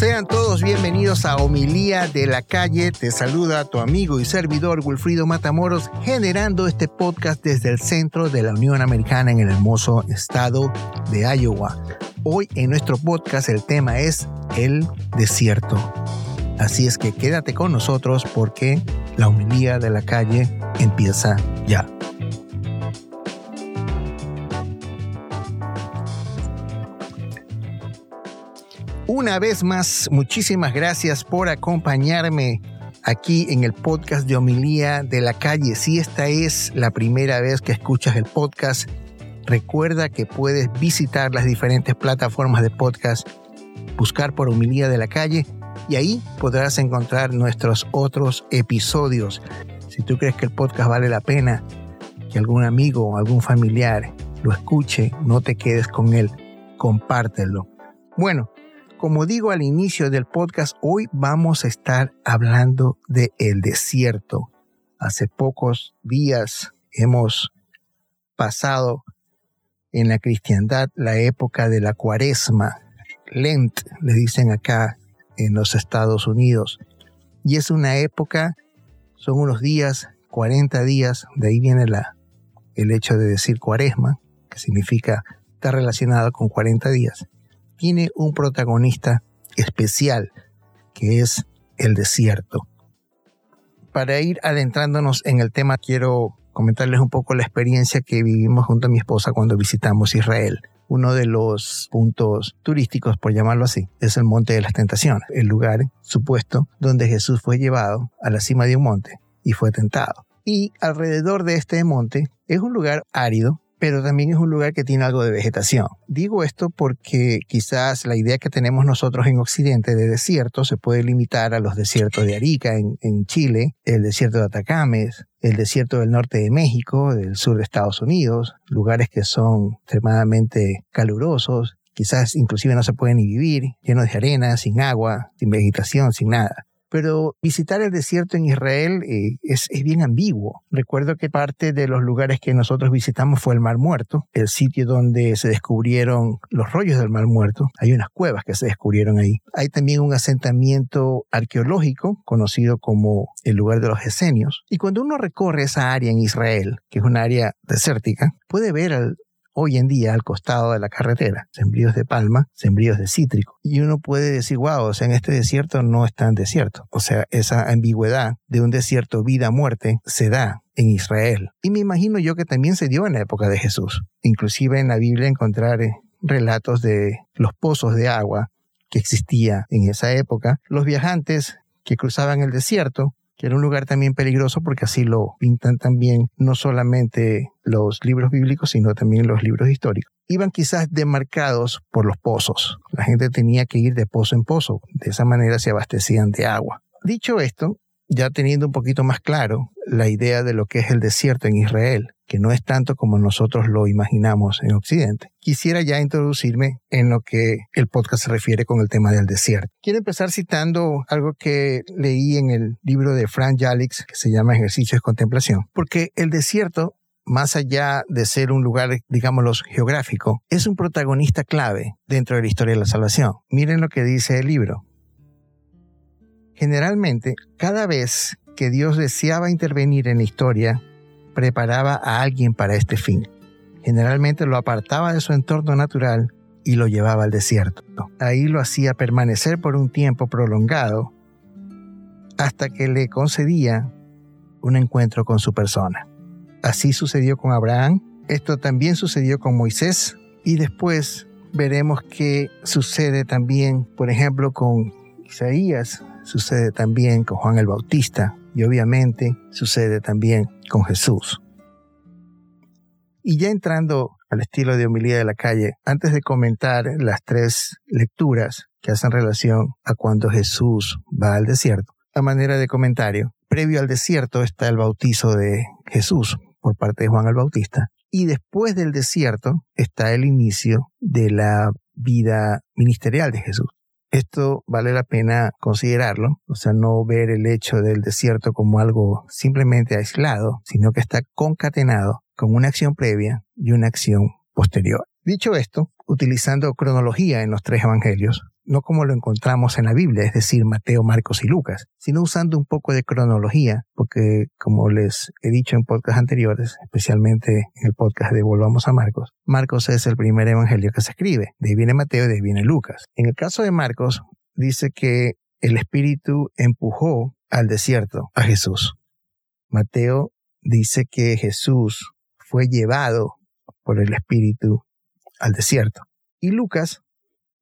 Sean todos bienvenidos a Homilía de la Calle. Te saluda tu amigo y servidor Wilfrido Matamoros, generando este podcast desde el centro de la Unión Americana en el hermoso estado de Iowa. Hoy en nuestro podcast el tema es el desierto. Así es que quédate con nosotros porque la Homilía de la Calle empieza ya. Una vez más, muchísimas gracias por acompañarme aquí en el podcast de homilía de la calle. Si esta es la primera vez que escuchas el podcast, recuerda que puedes visitar las diferentes plataformas de podcast, buscar por homilía de la calle y ahí podrás encontrar nuestros otros episodios. Si tú crees que el podcast vale la pena, que algún amigo o algún familiar lo escuche, no te quedes con él, compártelo. Bueno, como digo al inicio del podcast, hoy vamos a estar hablando de el desierto. Hace pocos días hemos pasado en la cristiandad la época de la cuaresma, Lent, le dicen acá en los Estados Unidos. Y es una época, son unos días, 40 días, de ahí viene la, el hecho de decir cuaresma, que significa estar relacionado con 40 días tiene un protagonista especial, que es el desierto. Para ir adentrándonos en el tema, quiero comentarles un poco la experiencia que vivimos junto a mi esposa cuando visitamos Israel. Uno de los puntos turísticos, por llamarlo así, es el Monte de las Tentaciones, el lugar supuesto donde Jesús fue llevado a la cima de un monte y fue tentado. Y alrededor de este monte es un lugar árido, pero también es un lugar que tiene algo de vegetación. Digo esto porque quizás la idea que tenemos nosotros en Occidente de desierto se puede limitar a los desiertos de Arica en, Chile, el desierto de Atacames, el desierto del norte de México, del sur de Estados Unidos, lugares que son extremadamente calurosos, quizás inclusive no se pueden ni vivir, llenos de arena, sin agua, sin vegetación, sin nada. Pero visitar el desierto en Israel eh, es, bien ambiguo. Recuerdo que parte de los lugares que nosotros visitamos fue el Mar Muerto, el sitio donde se descubrieron los rollos del Mar Muerto. Hay unas cuevas que se descubrieron ahí. Hay también un asentamiento arqueológico conocido como el lugar de los esenios. Y cuando uno recorre esa área en Israel, que es un área desértica, puede ver al, hoy en día al costado de la carretera, sembríos de palma, sembríos de cítrico. Y uno puede decir, wow, o sea, en este desierto no es tan desierto. O sea, esa ambigüedad de un desierto vida-muerte se da en Israel. Y me imagino yo que también se dio en la época de Jesús. Inclusive en la Biblia encontrar eh, relatos de los pozos de agua que existía en esa época, los viajantes que cruzaban el desierto que era un lugar también peligroso porque así lo pintan también no solamente los libros bíblicos, sino también los libros históricos. Iban quizás demarcados por los pozos. La gente tenía que ir de pozo en pozo. De esa manera se abastecían de agua. Dicho esto, ya teniendo un poquito más claro la idea de lo que es el desierto en Israel, que no es tanto como nosotros lo imaginamos en Occidente. Quisiera ya introducirme en lo que el podcast se refiere con el tema del desierto. Quiero empezar citando algo que leí en el libro de Frank Jalix, que se llama Ejercicios de Contemplación, porque el desierto más allá de ser un lugar, digámoslo, geográfico, es un protagonista clave dentro de la historia de la salvación. Miren lo que dice el libro. Generalmente, cada vez que Dios deseaba intervenir en la historia, preparaba a alguien para este fin. Generalmente lo apartaba de su entorno natural y lo llevaba al desierto. Ahí lo hacía permanecer por un tiempo prolongado hasta que le concedía un encuentro con su persona. Así sucedió con Abraham, esto también sucedió con Moisés y después veremos que sucede también, por ejemplo, con Isaías, sucede también con Juan el Bautista, y obviamente sucede también con Jesús. Y ya entrando al estilo de homilía de la calle, antes de comentar las tres lecturas que hacen relación a cuando Jesús va al desierto, a manera de comentario, previo al desierto está el bautizo de Jesús por parte de Juan el Bautista, y después del desierto está el inicio de la vida ministerial de Jesús. Esto vale la pena considerarlo, o sea, no ver el hecho del desierto como algo simplemente aislado, sino que está concatenado con una acción previa y una acción posterior. Dicho esto, utilizando cronología en los tres evangelios, no como lo encontramos en la Biblia, es decir, Mateo, Marcos y Lucas, sino usando un poco de cronología, porque como les he dicho en podcasts anteriores, especialmente en el podcast de Volvamos a Marcos, Marcos es el primer evangelio que se escribe, de ahí viene Mateo y de ahí viene Lucas. En el caso de Marcos, dice que el Espíritu empujó al desierto a Jesús. Mateo dice que Jesús fue llevado por el Espíritu al desierto. Y Lucas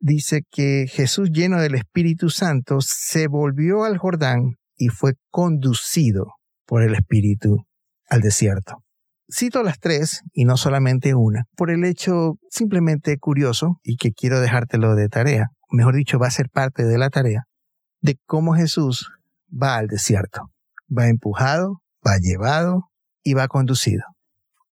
dice que Jesús lleno del Espíritu Santo se volvió al Jordán y fue conducido por el Espíritu al desierto. Cito las tres y no solamente una, por el hecho simplemente curioso y que quiero dejártelo de tarea, mejor dicho, va a ser parte de la tarea, de cómo Jesús va al desierto. Va empujado, va llevado y va conducido.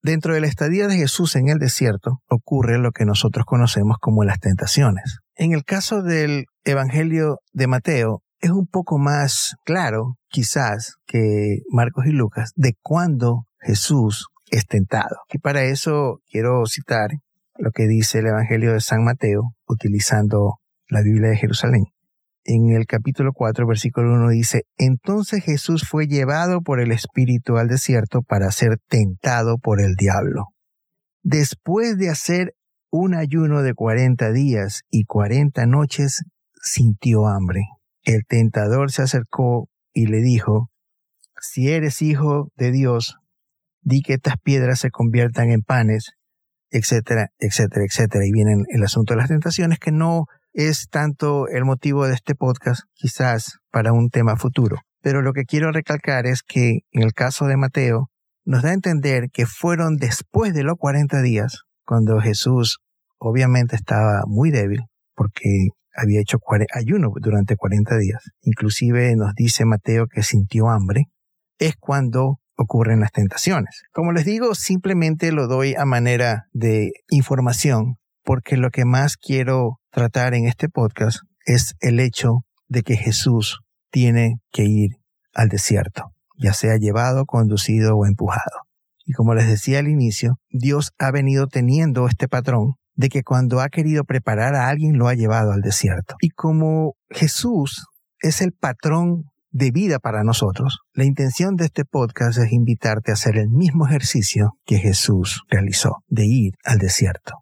Dentro de la estadía de Jesús en el desierto ocurre lo que nosotros conocemos como las tentaciones. En el caso del Evangelio de Mateo, es un poco más claro, quizás, que Marcos y Lucas, de cuándo Jesús es tentado. Y para eso quiero citar lo que dice el Evangelio de San Mateo, utilizando la Biblia de Jerusalén en el capítulo 4, versículo 1 dice, Entonces Jesús fue llevado por el Espíritu al desierto para ser tentado por el diablo. Después de hacer un ayuno de cuarenta días y cuarenta noches, sintió hambre. El tentador se acercó y le dijo, Si eres hijo de Dios, di que estas piedras se conviertan en panes, etcétera, etcétera, etcétera. Y viene el asunto de las tentaciones que no es tanto el motivo de este podcast, quizás para un tema futuro. Pero lo que quiero recalcar es que en el caso de Mateo, nos da a entender que fueron después de los 40 días, cuando Jesús obviamente estaba muy débil, porque había hecho ayuno durante 40 días. Inclusive nos dice Mateo que sintió hambre. Es cuando ocurren las tentaciones. Como les digo, simplemente lo doy a manera de información porque lo que más quiero tratar en este podcast es el hecho de que Jesús tiene que ir al desierto, ya sea llevado, conducido o empujado. Y como les decía al inicio, Dios ha venido teniendo este patrón de que cuando ha querido preparar a alguien lo ha llevado al desierto. Y como Jesús es el patrón de vida para nosotros, la intención de este podcast es invitarte a hacer el mismo ejercicio que Jesús realizó, de ir al desierto.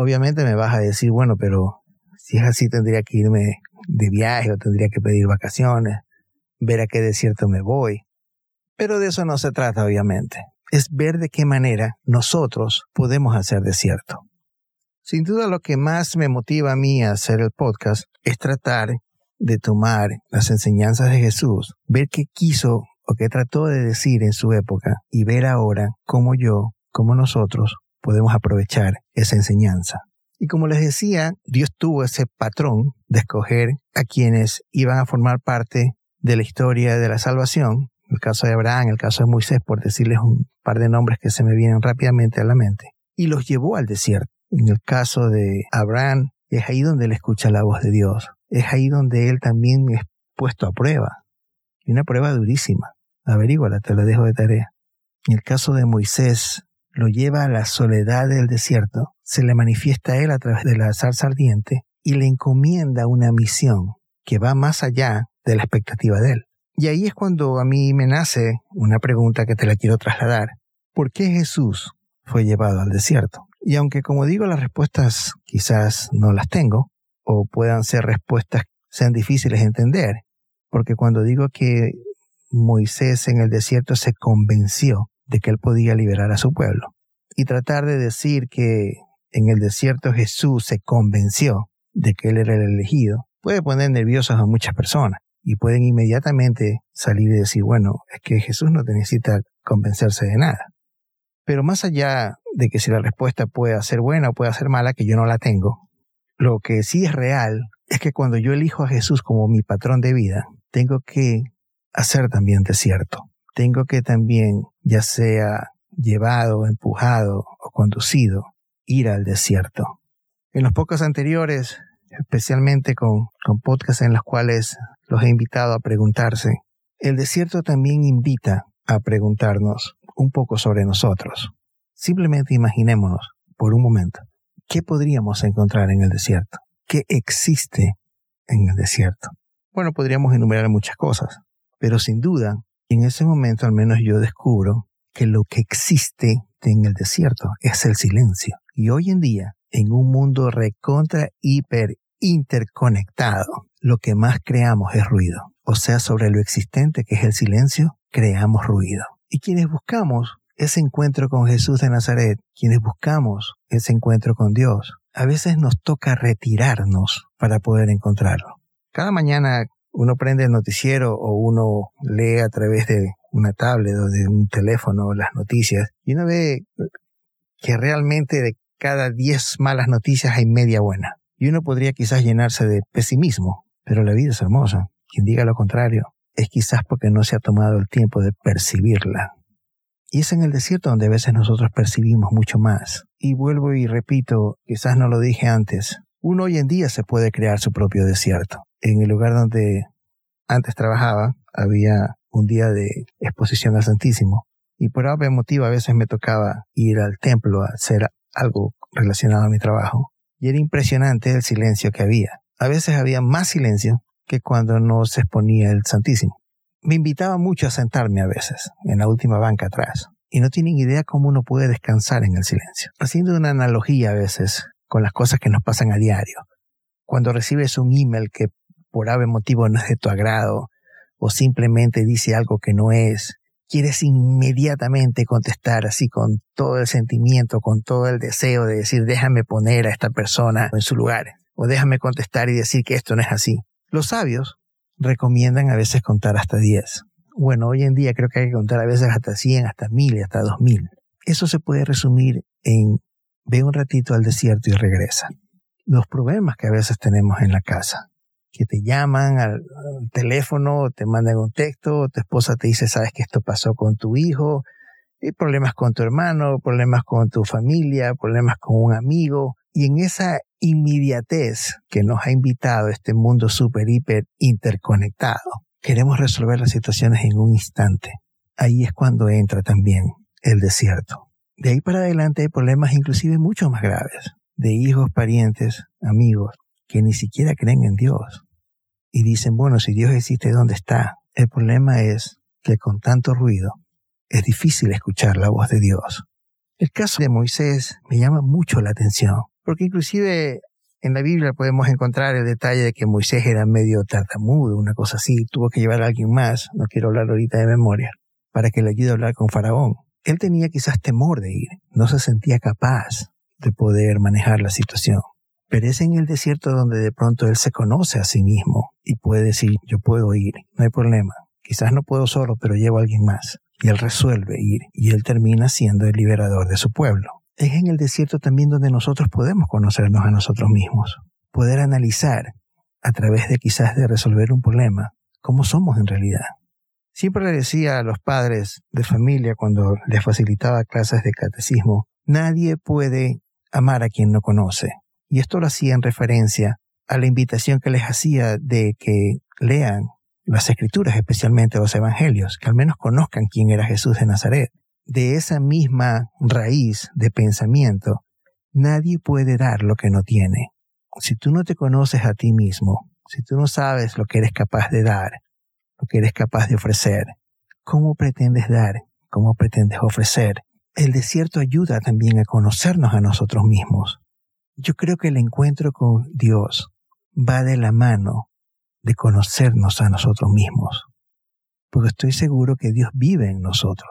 Obviamente me vas a decir, bueno, pero si es así tendría que irme de viaje o tendría que pedir vacaciones, ver a qué desierto me voy. Pero de eso no se trata, obviamente. Es ver de qué manera nosotros podemos hacer desierto. Sin duda lo que más me motiva a mí a hacer el podcast es tratar de tomar las enseñanzas de Jesús, ver qué quiso o qué trató de decir en su época y ver ahora cómo yo, cómo nosotros podemos aprovechar esa enseñanza. Y como les decía, Dios tuvo ese patrón de escoger a quienes iban a formar parte de la historia de la salvación, el caso de Abraham, el caso de Moisés, por decirles un par de nombres que se me vienen rápidamente a la mente, y los llevó al desierto. En el caso de Abraham, es ahí donde él escucha la voz de Dios, es ahí donde él también es puesto a prueba, y una prueba durísima. Averíguala, te la dejo de tarea. En el caso de Moisés, lo lleva a la soledad del desierto, se le manifiesta a él a través de la zarza ardiente y le encomienda una misión que va más allá de la expectativa de él. Y ahí es cuando a mí me nace una pregunta que te la quiero trasladar. ¿Por qué Jesús fue llevado al desierto? Y aunque como digo las respuestas quizás no las tengo, o puedan ser respuestas sean difíciles de entender, porque cuando digo que Moisés en el desierto se convenció de que él podía liberar a su pueblo. Y tratar de decir que en el desierto Jesús se convenció de que él era el elegido, puede poner nerviosas a muchas personas y pueden inmediatamente salir y decir, bueno, es que Jesús no necesita convencerse de nada. Pero más allá de que si la respuesta puede ser buena o puede ser mala, que yo no la tengo, lo que sí es real es que cuando yo elijo a Jesús como mi patrón de vida, tengo que hacer también desierto tengo que también, ya sea llevado, empujado o conducido, ir al desierto. En los pocos anteriores, especialmente con, con podcasts en los cuales los he invitado a preguntarse, el desierto también invita a preguntarnos un poco sobre nosotros. Simplemente imaginémonos por un momento, ¿qué podríamos encontrar en el desierto? ¿Qué existe en el desierto? Bueno, podríamos enumerar muchas cosas, pero sin duda, en ese momento al menos yo descubro que lo que existe en el desierto es el silencio. Y hoy en día, en un mundo recontra, hiper, interconectado, lo que más creamos es ruido. O sea, sobre lo existente que es el silencio, creamos ruido. Y quienes buscamos ese encuentro con Jesús de Nazaret, quienes buscamos ese encuentro con Dios, a veces nos toca retirarnos para poder encontrarlo. Cada mañana uno prende el noticiero o uno lee a través de una tablet o de un teléfono las noticias y uno ve que realmente de cada 10 malas noticias hay media buena. Y uno podría quizás llenarse de pesimismo, pero la vida es hermosa. Quien diga lo contrario es quizás porque no se ha tomado el tiempo de percibirla. Y es en el desierto donde a veces nosotros percibimos mucho más. Y vuelvo y repito, quizás no lo dije antes, uno hoy en día se puede crear su propio desierto. En el lugar donde antes trabajaba había un día de exposición al Santísimo y por algún motivo a veces me tocaba ir al templo a hacer algo relacionado a mi trabajo y era impresionante el silencio que había. A veces había más silencio que cuando no se exponía el Santísimo. Me invitaba mucho a sentarme a veces en la última banca atrás y no tienen idea cómo uno puede descansar en el silencio. Haciendo una analogía a veces con las cosas que nos pasan a diario. Cuando recibes un email que por ave motivo no es de tu agrado o simplemente dice algo que no es, quieres inmediatamente contestar así con todo el sentimiento, con todo el deseo de decir déjame poner a esta persona en su lugar o déjame contestar y decir que esto no es así. Los sabios recomiendan a veces contar hasta 10. Bueno, hoy en día creo que hay que contar a veces hasta 100, hasta 1000 y hasta 2000. Eso se puede resumir en ve un ratito al desierto y regresa. Los problemas que a veces tenemos en la casa, que te llaman al, teléfono, te mandan un texto, tu esposa te dice, sabes que esto pasó con tu hijo, hay problemas con tu hermano, problemas con tu familia, problemas con un amigo, y en esa inmediatez que nos ha invitado este mundo super hiper interconectado, queremos resolver las situaciones en un instante. Ahí es cuando entra también el desierto. De ahí para adelante hay problemas inclusive mucho más graves, de hijos, parientes, amigos, que ni siquiera creen en Dios. Y dicen, bueno, si Dios existe, ¿dónde está? El problema es que con tanto ruido es difícil escuchar la voz de Dios. El caso de Moisés me llama mucho la atención, porque inclusive en la Biblia podemos encontrar el detalle de que Moisés era medio tartamudo, una cosa así, tuvo que llevar a alguien más, no quiero hablar ahorita de memoria, para que le ayude a hablar con Faraón. Él tenía quizás temor de ir, no se sentía capaz de poder manejar la situación. Pero es en el desierto donde de pronto él se conoce a sí mismo y puede decir, yo puedo ir, no hay problema. Quizás no puedo solo, pero llevo a alguien más. Y él resuelve ir y él termina siendo el liberador de su pueblo. Es en el desierto también donde nosotros podemos conocernos a nosotros mismos, poder analizar a través de quizás de resolver un problema cómo somos en realidad. Siempre le decía a los padres de familia cuando les facilitaba clases de catecismo, nadie puede amar a quien no conoce. Y esto lo hacía en referencia a la invitación que les hacía de que lean las escrituras, especialmente los evangelios, que al menos conozcan quién era Jesús de Nazaret. De esa misma raíz de pensamiento, nadie puede dar lo que no tiene. Si tú no te conoces a ti mismo, si tú no sabes lo que eres capaz de dar, lo que eres capaz de ofrecer. ¿Cómo pretendes dar? ¿Cómo pretendes ofrecer? El desierto ayuda también a conocernos a nosotros mismos. Yo creo que el encuentro con Dios va de la mano de conocernos a nosotros mismos, porque estoy seguro que Dios vive en nosotros.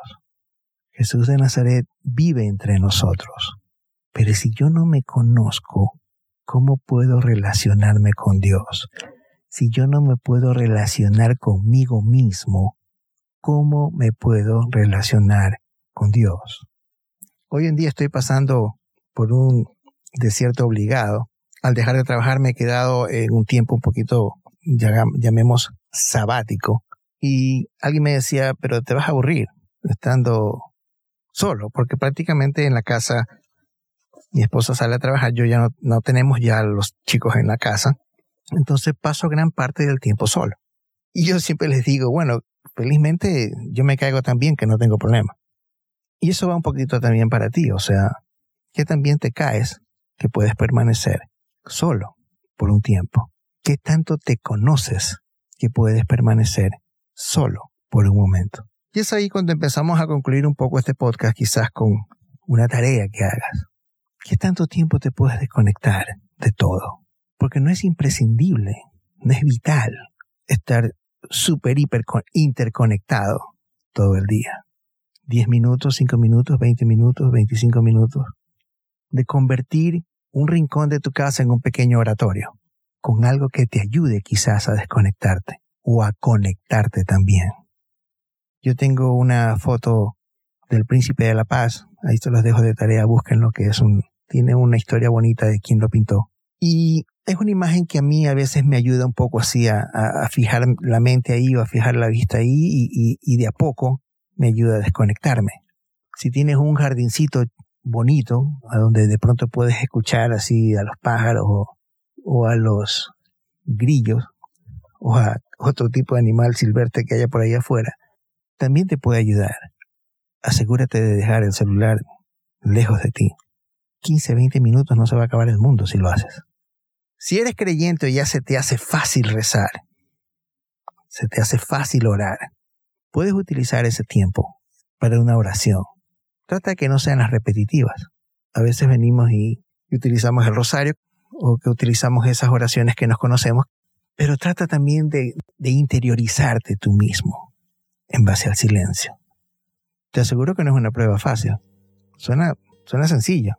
Jesús de Nazaret vive entre nosotros. Pero si yo no me conozco, ¿cómo puedo relacionarme con Dios? Si yo no me puedo relacionar conmigo mismo, ¿cómo me puedo relacionar con Dios? Hoy en día estoy pasando por un desierto obligado. Al dejar de trabajar me he quedado en un tiempo un poquito, llamemos, sabático. Y alguien me decía, pero te vas a aburrir estando solo, porque prácticamente en la casa mi esposa sale a trabajar, yo ya no, no tenemos ya los chicos en la casa entonces paso gran parte del tiempo solo. Y yo siempre les digo, bueno, felizmente yo me caigo tan bien que no tengo problema. Y eso va un poquito también para ti, o sea, que también te caes que puedes permanecer solo por un tiempo. ¿Qué tanto te conoces que puedes permanecer solo por un momento? Y es ahí cuando empezamos a concluir un poco este podcast quizás con una tarea que hagas. ¿Qué tanto tiempo te puedes desconectar de todo? Porque no es imprescindible, no es vital estar súper, hiper interconectado todo el día. 10 minutos, 5 minutos, 20 minutos, 25 minutos. De convertir un rincón de tu casa en un pequeño oratorio, con algo que te ayude quizás a desconectarte o a conectarte también. Yo tengo una foto del Príncipe de la Paz, ahí se los dejo de tarea, lo que es un, tiene una historia bonita de quién lo pintó. Y es una imagen que a mí a veces me ayuda un poco así a, fijar la mente ahí o a fijar la vista ahí y, y, de a poco me ayuda a desconectarme. Si tienes un jardincito bonito, a donde de pronto puedes escuchar así a los pájaros o, a los grillos o a otro tipo de animal silvestre que haya por ahí afuera, también te puede ayudar. Asegúrate de dejar el celular lejos de ti. 15, 20 minutos no se va a acabar el mundo si lo haces. Si eres creyente ya se te hace fácil rezar, se te hace fácil orar, puedes utilizar ese tiempo para una oración. Trata de que no sean las repetitivas. A veces venimos y, utilizamos el rosario o que utilizamos esas oraciones que nos conocemos, pero trata también de, de interiorizarte tú mismo en base al silencio. Te aseguro que no es una prueba fácil. Suena, suena sencillo.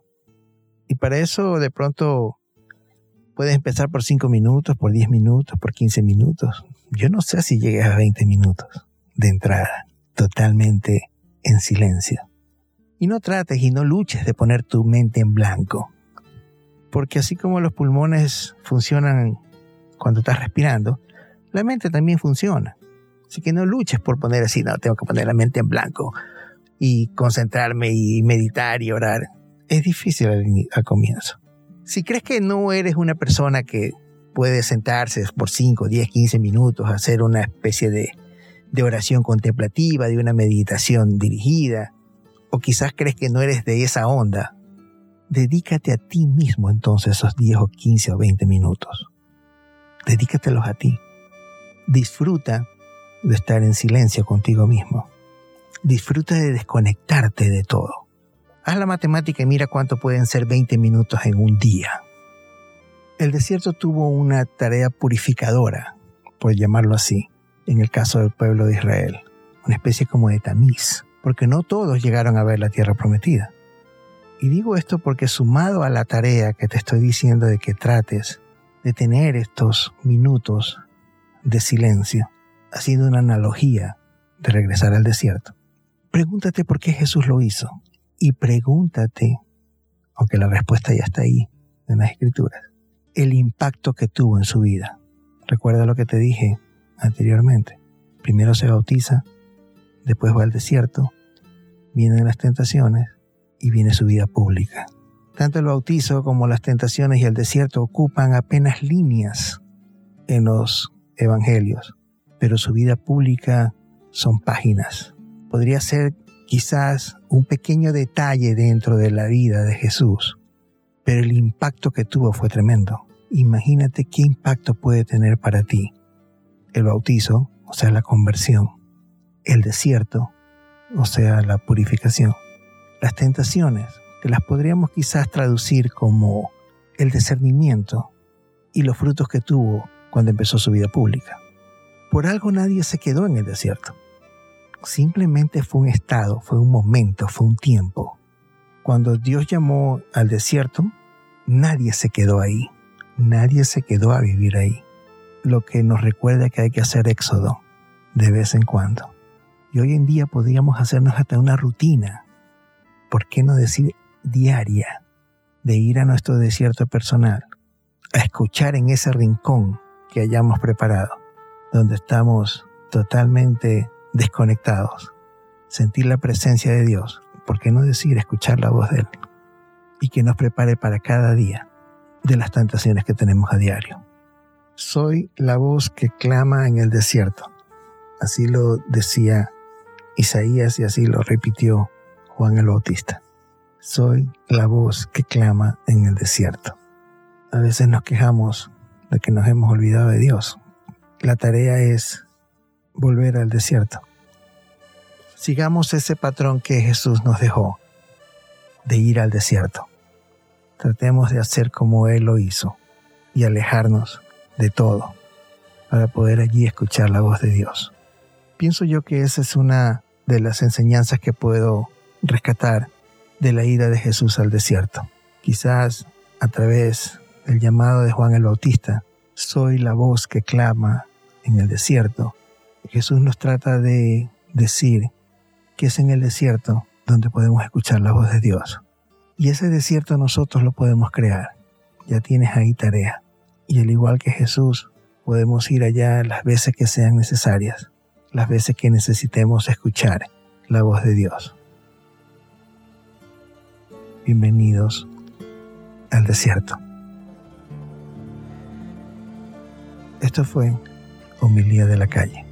Y para eso de pronto Puedes empezar por 5 minutos, por 10 minutos, por 15 minutos. Yo no sé si llegues a 20 minutos de entrada, totalmente en silencio. Y no trates y no luches de poner tu mente en blanco. Porque así como los pulmones funcionan cuando estás respirando, la mente también funciona. Así que no luches por poner así, no, tengo que poner la mente en blanco y concentrarme y meditar y orar. Es difícil al, comienzo. Si crees que no eres una persona que puede sentarse por 5, 10, 15 minutos a hacer una especie de, de oración contemplativa, de una meditación dirigida, o quizás crees que no eres de esa onda, dedícate a ti mismo entonces esos 10 o 15 o 20 minutos. Dedícatelos a ti. Disfruta de estar en silencio contigo mismo. Disfruta de desconectarte de todo. Haz la matemática y mira cuánto pueden ser 20 minutos en un día. El desierto tuvo una tarea purificadora, por llamarlo así, en el caso del pueblo de Israel, una especie como de tamiz, porque no todos llegaron a ver la tierra prometida. Y digo esto porque sumado a la tarea que te estoy diciendo de que trates de tener estos minutos de silencio, haciendo una analogía de regresar al desierto, pregúntate por qué Jesús lo hizo y pregúntate, aunque la respuesta ya está ahí en las escrituras, el impacto que tuvo en su vida. Recuerda lo que te dije anteriormente. Primero se bautiza, después va al desierto, vienen las tentaciones y viene su vida pública. Tanto el bautizo como las tentaciones y el desierto ocupan apenas líneas en los evangelios, pero su vida pública son páginas. Podría ser quizás un pequeño detalle dentro de la vida de Jesús, pero el impacto que tuvo fue tremendo. Imagínate qué impacto puede tener para ti el bautizo, o sea, la conversión, el desierto, o sea, la purificación, las tentaciones, que las podríamos quizás traducir como el discernimiento y los frutos que tuvo cuando empezó su vida pública. Por algo nadie se quedó en el desierto simplemente fue un estado, fue un momento, fue un tiempo. Cuando Dios llamó al desierto, nadie se quedó ahí, nadie se quedó a vivir ahí. Lo que nos recuerda que hay que hacer éxodo de vez en cuando. Y hoy en día podríamos hacernos hasta una rutina, ¿por qué no decir diaria, de ir a nuestro desierto personal, a escuchar en ese rincón que hayamos preparado, donde estamos totalmente desconectados, sentir la presencia de Dios, ¿por qué no decir escuchar la voz de Él? Y que nos prepare para cada día de las tentaciones que tenemos a diario. Soy la voz que clama en el desierto. Así lo decía Isaías y así lo repitió Juan el Bautista. Soy la voz que clama en el desierto. A veces nos quejamos de que nos hemos olvidado de Dios. La tarea es volver al desierto. Sigamos ese patrón que Jesús nos dejó, de ir al desierto. Tratemos de hacer como Él lo hizo y alejarnos de todo para poder allí escuchar la voz de Dios. Pienso yo que esa es una de las enseñanzas que puedo rescatar de la ida de Jesús al desierto. Quizás a través del llamado de Juan el Bautista, soy la voz que clama en el desierto. Jesús nos trata de decir que es en el desierto donde podemos escuchar la voz de Dios. Y ese desierto nosotros lo podemos crear. Ya tienes ahí tarea. Y al igual que Jesús, podemos ir allá las veces que sean necesarias, las veces que necesitemos escuchar la voz de Dios. Bienvenidos al desierto. Esto fue Homilía de la Calle.